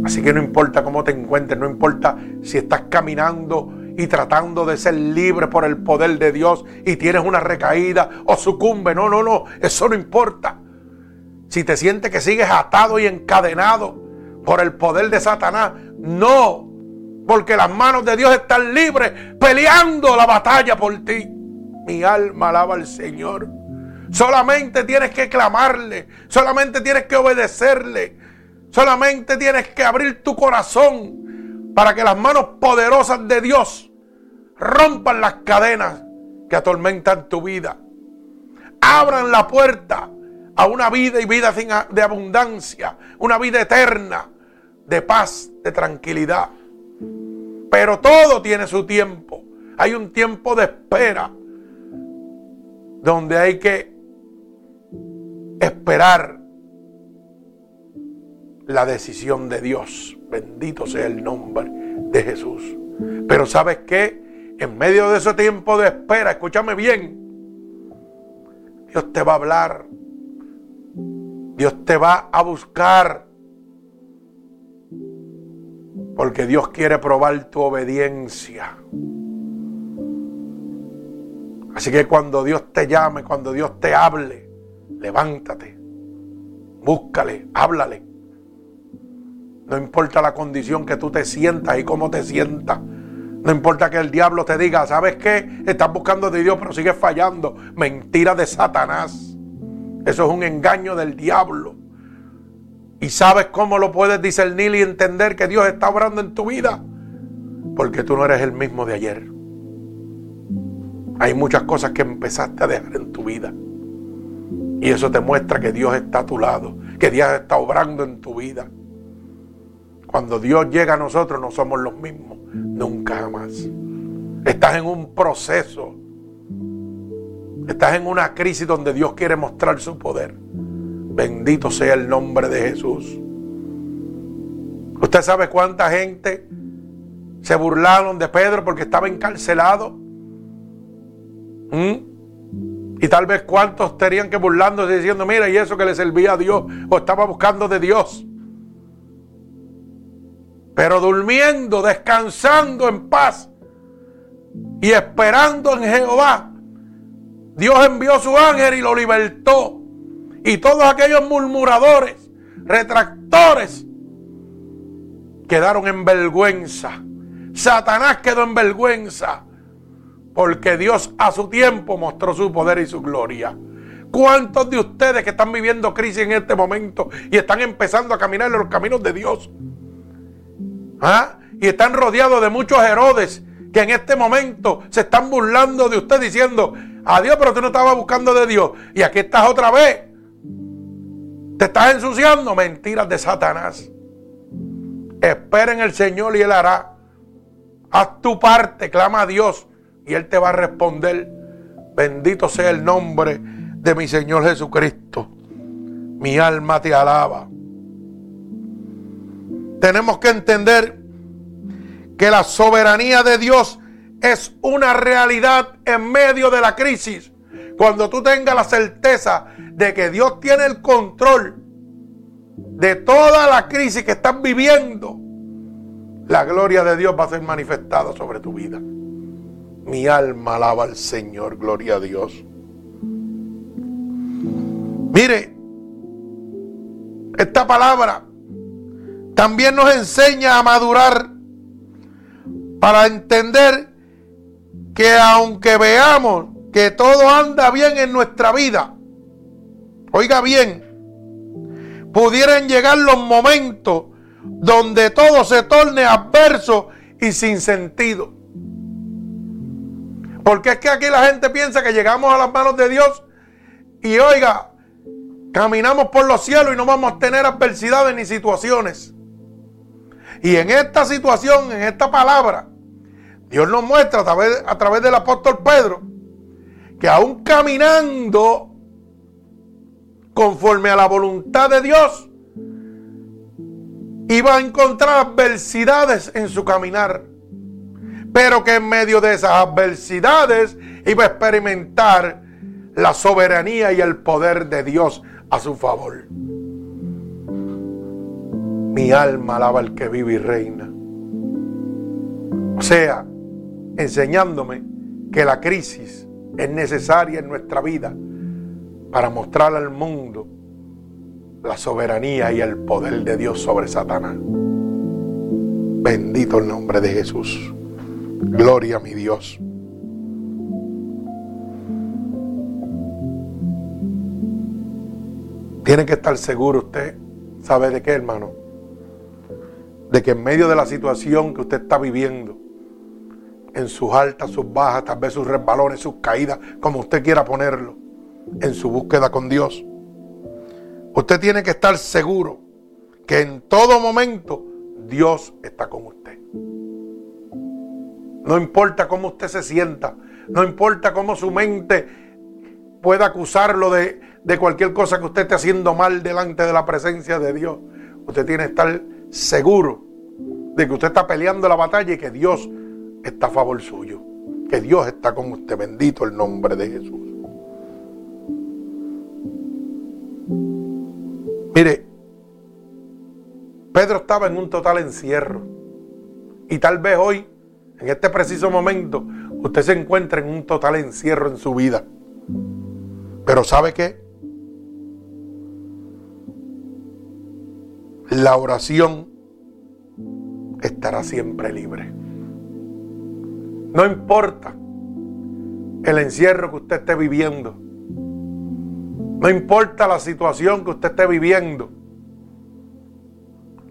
Así que no importa cómo te encuentres, no importa si estás caminando y tratando de ser libre por el poder de Dios y tienes una recaída o sucumbe. No, no, no, eso no importa. Si te sientes que sigues atado y encadenado por el poder de Satanás, no, porque las manos de Dios están libres peleando la batalla por ti. Mi alma alaba al Señor. Solamente tienes que clamarle. Solamente tienes que obedecerle. Solamente tienes que abrir tu corazón para que las manos poderosas de Dios rompan las cadenas que atormentan tu vida. Abran la puerta a una vida y vida de abundancia. Una vida eterna de paz, de tranquilidad. Pero todo tiene su tiempo. Hay un tiempo de espera donde hay que esperar la decisión de Dios. Bendito sea el nombre de Jesús. Pero ¿sabes qué? En medio de ese tiempo de espera, escúchame bien, Dios te va a hablar. Dios te va a buscar. Porque Dios quiere probar tu obediencia. Así que cuando Dios te llame, cuando Dios te hable, levántate, búscale, háblale. No importa la condición que tú te sientas y cómo te sientas. No importa que el diablo te diga, ¿sabes qué? Estás buscando de Dios, pero sigues fallando. Mentira de Satanás. Eso es un engaño del diablo. Y sabes cómo lo puedes discernir y entender que Dios está obrando en tu vida. Porque tú no eres el mismo de ayer. Hay muchas cosas que empezaste a dejar en tu vida. Y eso te muestra que Dios está a tu lado, que Dios está obrando en tu vida. Cuando Dios llega a nosotros no somos los mismos, nunca jamás. Estás en un proceso. Estás en una crisis donde Dios quiere mostrar su poder. Bendito sea el nombre de Jesús. Usted sabe cuánta gente se burlaron de Pedro porque estaba encarcelado. ¿Mm? Y tal vez cuántos estarían que burlándose diciendo, mira, y eso que le servía a Dios o estaba buscando de Dios pero durmiendo, descansando en paz y esperando en Jehová. Dios envió su ángel y lo libertó. Y todos aquellos murmuradores, retractores, quedaron en vergüenza. Satanás quedó en vergüenza porque Dios a su tiempo mostró su poder y su gloria. ¿Cuántos de ustedes que están viviendo crisis en este momento y están empezando a caminar en los caminos de Dios? ¿Ah? Y están rodeados de muchos Herodes que en este momento se están burlando de usted diciendo, adiós, pero tú no estabas buscando de Dios. Y aquí estás otra vez. Te estás ensuciando. Mentiras de Satanás. Espera en el Señor y Él hará. Haz tu parte, clama a Dios y Él te va a responder. Bendito sea el nombre de mi Señor Jesucristo. Mi alma te alaba tenemos que entender que la soberanía de Dios es una realidad en medio de la crisis. Cuando tú tengas la certeza de que Dios tiene el control de toda la crisis que estás viviendo, la gloria de Dios va a ser manifestada sobre tu vida. Mi alma alaba al Señor, gloria a Dios. Mire, esta palabra también nos enseña a madurar para entender que aunque veamos que todo anda bien en nuestra vida, oiga bien, pudieran llegar los momentos donde todo se torne adverso y sin sentido. Porque es que aquí la gente piensa que llegamos a las manos de Dios y oiga, caminamos por los cielos y no vamos a tener adversidades ni situaciones. Y en esta situación, en esta palabra, Dios nos muestra a través, a través del apóstol Pedro que aún caminando conforme a la voluntad de Dios, iba a encontrar adversidades en su caminar. Pero que en medio de esas adversidades iba a experimentar la soberanía y el poder de Dios a su favor. Mi alma alaba al que vive y reina. O sea, enseñándome que la crisis es necesaria en nuestra vida para mostrar al mundo la soberanía y el poder de Dios sobre Satanás. Bendito el nombre de Jesús. Gloria a mi Dios. Tiene que estar seguro usted, ¿sabe de qué, hermano? de que en medio de la situación que usted está viviendo, en sus altas, sus bajas, tal vez sus resbalones, sus caídas, como usted quiera ponerlo, en su búsqueda con Dios, usted tiene que estar seguro que en todo momento Dios está con usted. No importa cómo usted se sienta, no importa cómo su mente pueda acusarlo de, de cualquier cosa que usted esté haciendo mal delante de la presencia de Dios. Usted tiene que estar seguro de que usted está peleando la batalla y que Dios está a favor suyo. Que Dios está con usted. Bendito el nombre de Jesús. Mire, Pedro estaba en un total encierro. Y tal vez hoy, en este preciso momento, usted se encuentra en un total encierro en su vida. Pero ¿sabe qué? La oración estará siempre libre. No importa el encierro que usted esté viviendo. No importa la situación que usted esté viviendo.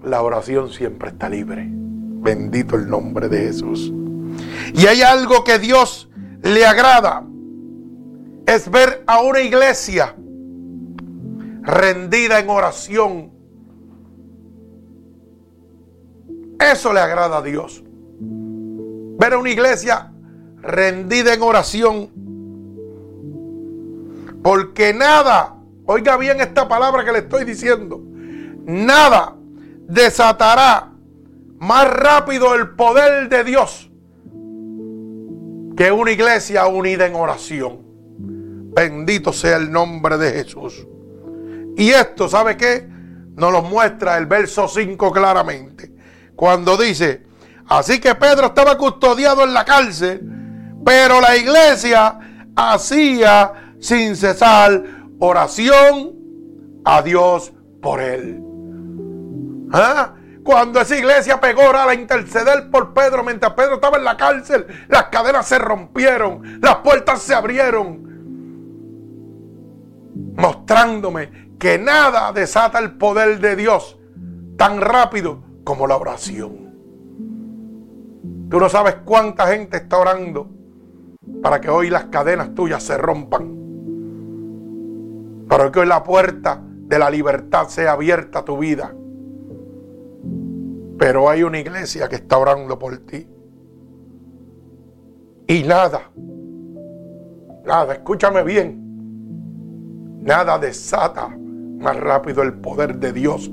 La oración siempre está libre. Bendito el nombre de Jesús. Y hay algo que Dios le agrada. Es ver a una iglesia rendida en oración. Eso le agrada a Dios. Ver a una iglesia rendida en oración. Porque nada, oiga bien esta palabra que le estoy diciendo, nada desatará más rápido el poder de Dios que una iglesia unida en oración. Bendito sea el nombre de Jesús. Y esto, ¿sabe qué? Nos lo muestra el verso 5 claramente. Cuando dice, así que Pedro estaba custodiado en la cárcel pero la iglesia hacía sin cesar oración a Dios por él. ¿Ah? Cuando esa iglesia pegó a interceder por Pedro mientras Pedro estaba en la cárcel, las cadenas se rompieron, las puertas se abrieron, mostrándome que nada desata el poder de Dios tan rápido como la oración. Tú no sabes cuánta gente está orando para que hoy las cadenas tuyas se rompan. Para que hoy la puerta de la libertad sea abierta a tu vida. Pero hay una iglesia que está orando por ti. Y nada, nada, escúchame bien, nada desata más rápido el poder de Dios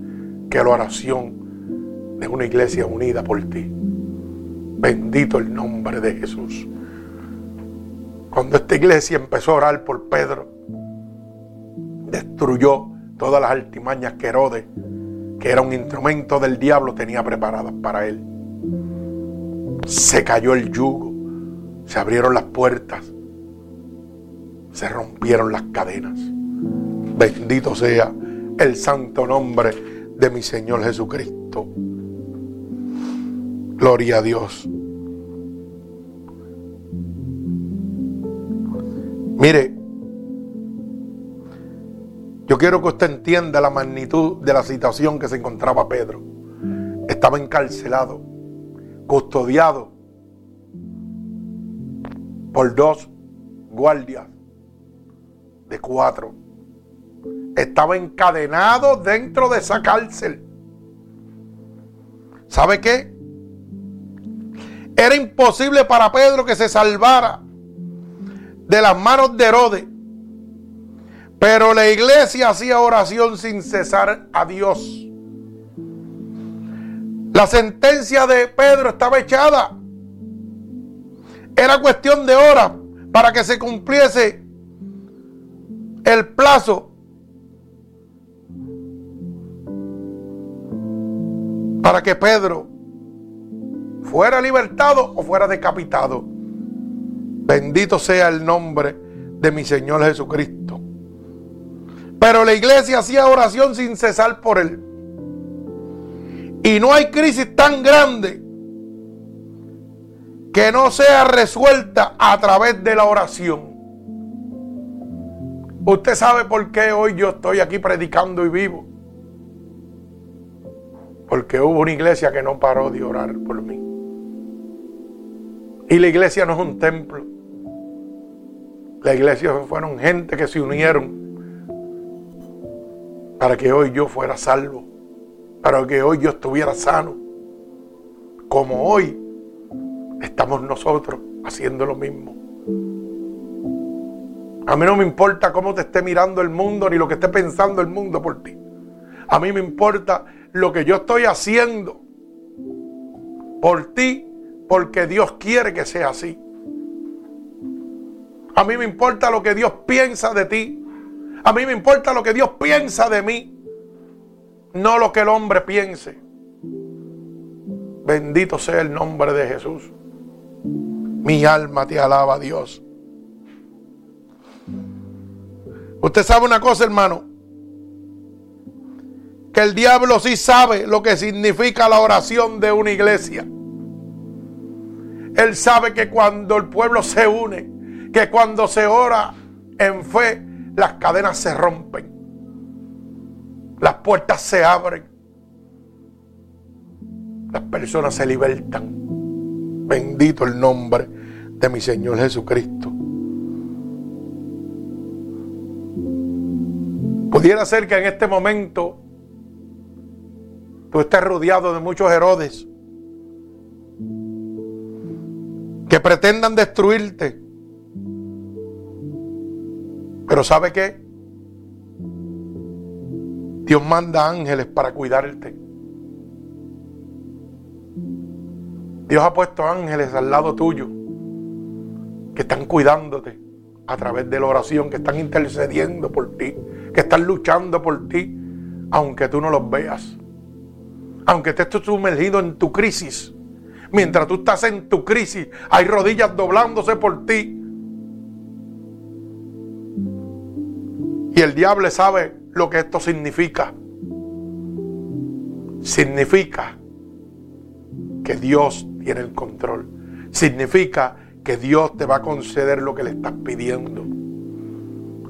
que la oración de una iglesia unida por ti. Bendito el nombre de Jesús. Cuando esta iglesia empezó a orar por Pedro, destruyó todas las altimañas que Herodes, que era un instrumento del diablo, tenía preparadas para él. Se cayó el yugo, se abrieron las puertas, se rompieron las cadenas. Bendito sea el santo nombre de mi Señor Jesucristo. Gloria a Dios. Mire, yo quiero que usted entienda la magnitud de la situación que se encontraba Pedro. Estaba encarcelado, custodiado por dos guardias de cuatro. Estaba encadenado dentro de esa cárcel. ¿Sabe qué? Era imposible para Pedro que se salvara de las manos de Herodes. Pero la iglesia hacía oración sin cesar a Dios. La sentencia de Pedro estaba echada. Era cuestión de horas para que se cumpliese el plazo para que Pedro fuera libertado o fuera decapitado. Bendito sea el nombre de mi Señor Jesucristo. Pero la iglesia hacía oración sin cesar por él. Y no hay crisis tan grande que no sea resuelta a través de la oración. Usted sabe por qué hoy yo estoy aquí predicando y vivo. Porque hubo una iglesia que no paró de orar por mí. Y la iglesia no es un templo. La iglesia fueron gente que se unieron para que hoy yo fuera salvo, para que hoy yo estuviera sano. Como hoy estamos nosotros haciendo lo mismo. A mí no me importa cómo te esté mirando el mundo ni lo que esté pensando el mundo por ti. A mí me importa lo que yo estoy haciendo por ti porque Dios quiere que sea así. A mí me importa lo que Dios piensa de ti. A mí me importa lo que Dios piensa de mí. No lo que el hombre piense. Bendito sea el nombre de Jesús. Mi alma te alaba, Dios. Usted sabe una cosa, hermano. Que el diablo sí sabe lo que significa la oración de una iglesia. Él sabe que cuando el pueblo se une, que cuando se ora en fe, las cadenas se rompen, las puertas se abren, las personas se libertan. Bendito el nombre de mi Señor Jesucristo. Pudiera ser que en este momento tú estés rodeado de muchos Herodes que pretendan destruirte. Pero ¿sabe qué? Dios manda ángeles para cuidarte. Dios ha puesto ángeles al lado tuyo que están cuidándote a través de la oración, que están intercediendo por ti, que están luchando por ti, aunque tú no los veas. Aunque te estés sumergido en tu crisis. Mientras tú estás en tu crisis, hay rodillas doblándose por ti. Y el diablo sabe lo que esto significa. Significa que Dios tiene el control. Significa que Dios te va a conceder lo que le estás pidiendo.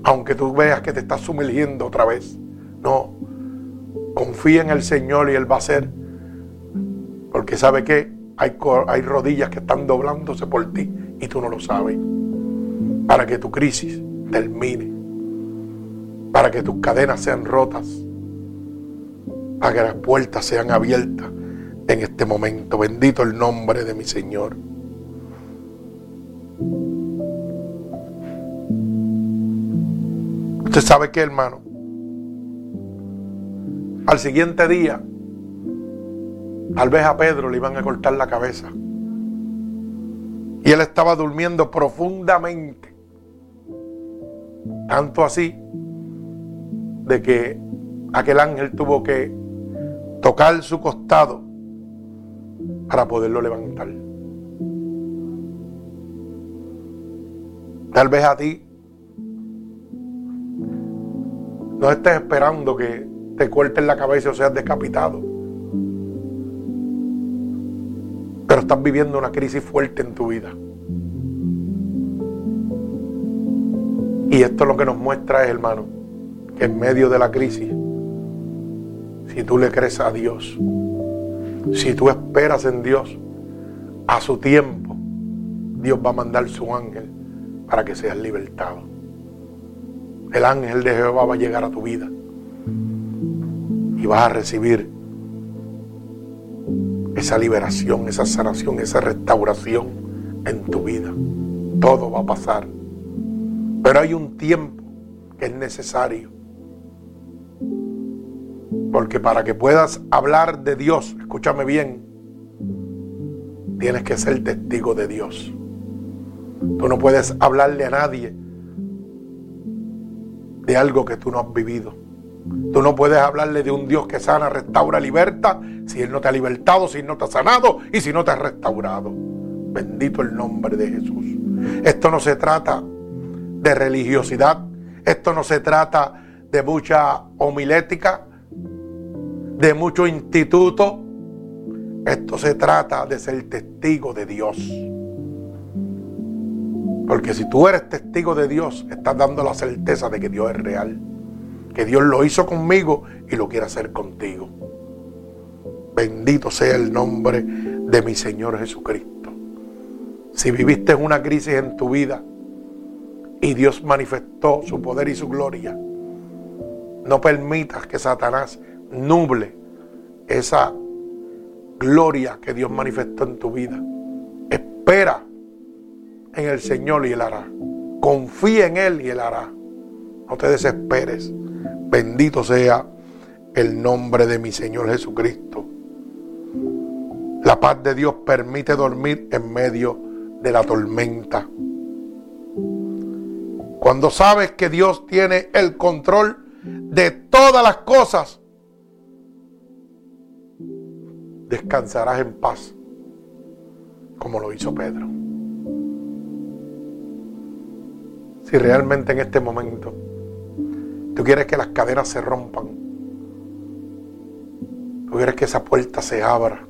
Aunque tú veas que te estás sumergiendo otra vez. No. Confía en el Señor y Él va a hacer. Porque sabe que hay, hay rodillas que están doblándose por ti y tú no lo sabes. Para que tu crisis termine. Para que tus cadenas sean rotas. Para que las puertas sean abiertas en este momento. Bendito el nombre de mi Señor. Usted sabe que, hermano, al siguiente día, tal vez a Pedro le iban a cortar la cabeza. Y él estaba durmiendo profundamente. Tanto así de que aquel ángel tuvo que tocar su costado para poderlo levantar. Tal vez a ti No estés esperando que te corten la cabeza o seas decapitado. Estás viviendo una crisis fuerte en tu vida. Y esto lo que nos muestra es, hermano, que en medio de la crisis, si tú le crees a Dios, si tú esperas en Dios, a su tiempo, Dios va a mandar su ángel para que seas libertado el ángel de Jehová va a llegar a tu vida y vas a recibir esa liberación, esa sanación, esa restauración en tu vida. Todo va a pasar. Pero hay un tiempo que es necesario. Porque para que puedas hablar de Dios, escúchame bien, tienes que ser testigo de Dios. Tú no puedes hablarle a nadie de algo que tú no has vivido. Tú no puedes hablarle de un Dios que sana, restaura, liberta, si Él no te ha libertado, si no te ha sanado y si no te ha restaurado. Bendito el nombre de Jesús. Esto no se trata de religiosidad, esto no se trata de mucha homilética, de mucho instituto. Esto se trata de ser testigo de Dios. Porque si tú eres testigo de Dios, estás dando la certeza de que Dios es real. Que Dios lo hizo conmigo y lo quiere hacer contigo. Bendito sea el nombre de mi Señor Jesucristo. Si viviste una crisis en tu vida y Dios manifestó su poder y su gloria, no permitas que Satanás nuble esa gloria que Dios manifestó en tu vida. Espera en el Señor y Él hará. Confía en Él y Él hará. No te desesperes. Bendito sea el nombre de mi Señor Jesucristo. La paz de Dios permite dormir en medio de la tormenta. Cuando sabes que Dios tiene el control de todas las cosas, descansarás en paz, como lo hizo Pedro. Si realmente en este momento Tú quieres que las cadenas se rompan. Tú quieres que esa puerta se abra.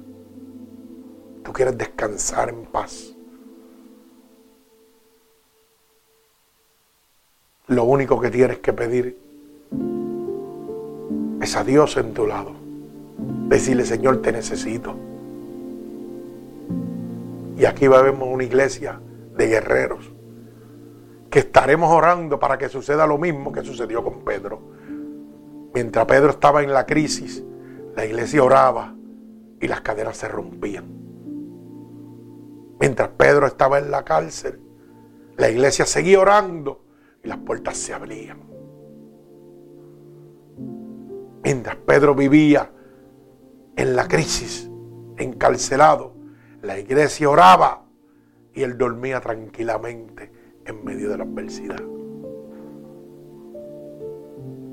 Tú quieres descansar en paz. Lo único que tienes que pedir es a Dios en tu lado. Decirle, Señor, te necesito. Y aquí vemos una iglesia de guerreros que estaremos orando para que suceda lo mismo que sucedió con Pedro. Mientras Pedro estaba en la crisis, la iglesia oraba y las cadenas se rompían. Mientras Pedro estaba en la cárcel, la iglesia seguía orando y las puertas se abrían. Mientras Pedro vivía en la crisis, encarcelado, la iglesia oraba y él dormía tranquilamente en medio de la adversidad.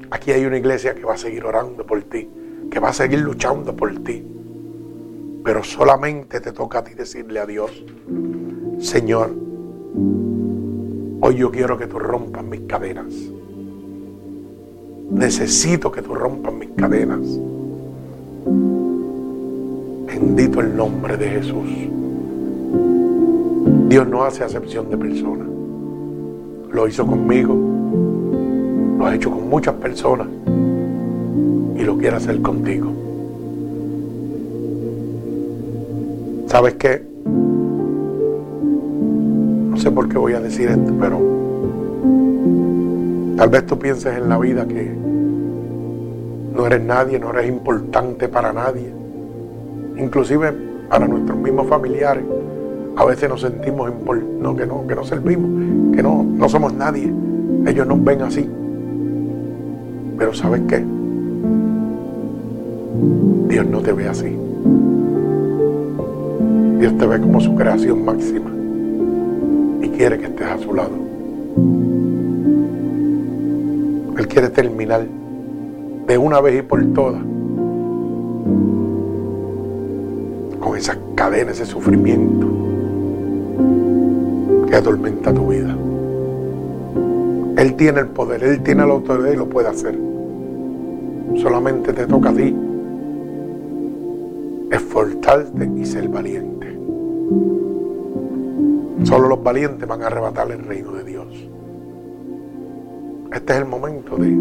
Aquí hay una iglesia que va a seguir orando por ti, que va a seguir luchando por ti. Pero solamente te toca a ti decirle a Dios, Señor, hoy yo quiero que tú rompas mis cadenas. Necesito que tú rompas mis cadenas. Bendito el nombre de Jesús. Dios no hace acepción de personas. Lo hizo conmigo, lo ha hecho con muchas personas y lo quiere hacer contigo. ¿Sabes qué? No sé por qué voy a decir esto, pero tal vez tú pienses en la vida que no eres nadie, no eres importante para nadie. Inclusive para nuestros mismos familiares. A veces nos sentimos no, que, no, que no servimos, que no, no somos nadie. Ellos nos ven así. Pero ¿sabes qué? Dios no te ve así. Dios te ve como su creación máxima y quiere que estés a su lado. Él quiere terminar de una vez y por todas con esas cadenas de sufrimiento que atormenta tu vida. Él tiene el poder, Él tiene la autoridad y lo puede hacer. Solamente te toca a ti esforzarte y ser valiente. Solo los valientes van a arrebatar el reino de Dios. Este es el momento de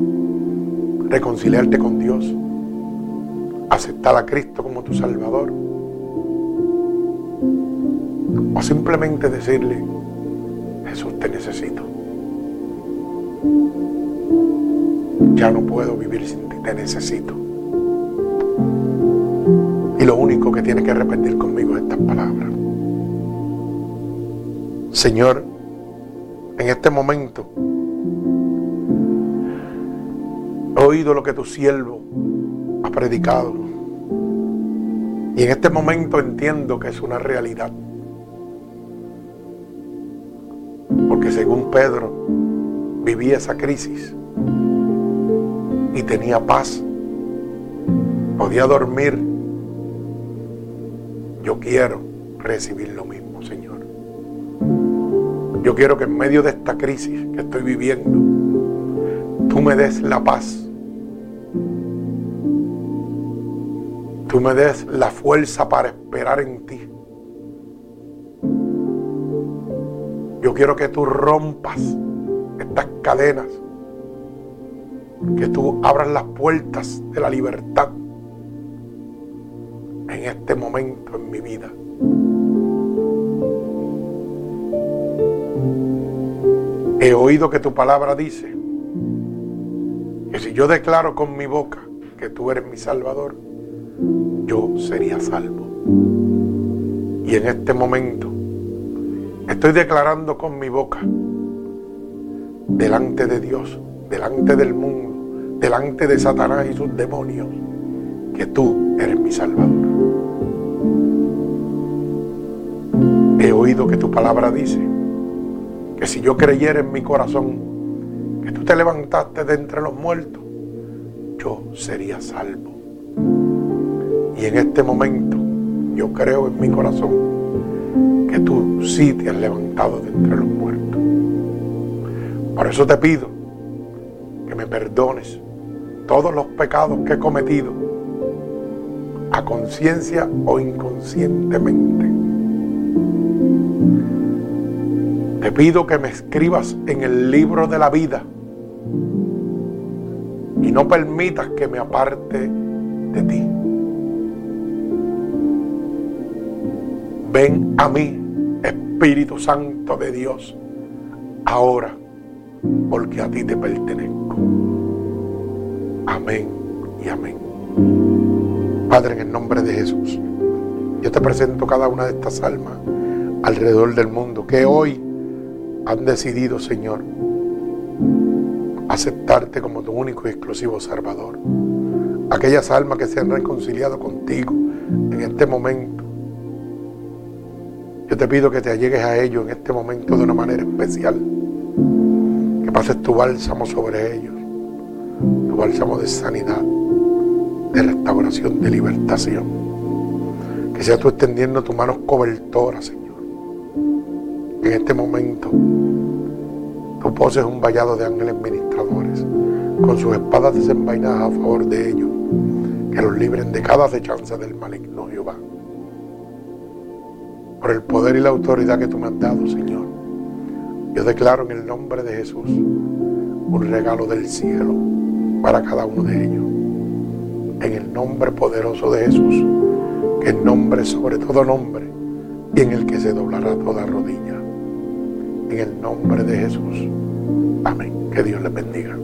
reconciliarte con Dios, aceptar a Cristo como tu Salvador o simplemente decirle, Jesús te necesito. Ya no puedo vivir sin ti, te necesito. Y lo único que tiene que repetir conmigo es estas palabras. Señor, en este momento he oído lo que tu siervo ha predicado. Y en este momento entiendo que es una realidad. Porque según Pedro vivía esa crisis y tenía paz, podía dormir yo quiero recibir lo mismo, Señor. Yo quiero que en medio de esta crisis que estoy viviendo, tú me des la paz. Tú me des la fuerza para esperar en ti. Quiero que tú rompas estas cadenas. Que tú abras las puertas de la libertad en este momento en mi vida. He oído que tu palabra dice que si yo declaro con mi boca que tú eres mi Salvador, yo sería salvo. Y en este momento estoy declarando con mi boca, delante de Dios, delante del mundo, delante de Satanás y sus demonios, que tú eres mi Salvador. He oído que tu palabra dice que si yo creyera en mi corazón que tú te levantaste de entre los muertos, yo sería salvo. Y en este momento yo creo en mi corazón que tú sí te has levantado de entre los muertos. Por eso te pido que me perdones todos los pecados que he cometido, a conciencia o inconscientemente te pido que me escribas en el libro de la vida no permitas que me aparte de ti. Ven a mí, Espíritu Santo de Dios, ahora, porque a ti te pertenezco. Amén y amén. Padre, en el nombre de Jesús, yo te presento cada una de estas almas alrededor del mundo que hoy han decidido, Señor, aceptarte como tu único y exclusivo Salvador. Aquellas almas que se han reconciliado contigo en este momento. Yo te pido que te allegues a ellos en este momento de una manera especial. Que pases tu bálsamo sobre ellos. Tu bálsamo de sanidad, de restauración, de libertación. Que sea tú extendiendo tus manos cobertoras, Señor. En este momento Tú poses un vallado de ángeles ministradores con sus espadas desenvainadas a favor de ellos, que los libren de cada acechanza del maligno Jehová. Por el poder y la autoridad que tú me has dado, Señor, yo declaro en el nombre de Jesús un regalo del cielo para cada uno de ellos. En el nombre poderoso de Jesús, que es nombre sobre todo nombre y en el que se doblará toda rodilla en el nombre de Jesús. Amén. Que Dios les bendiga.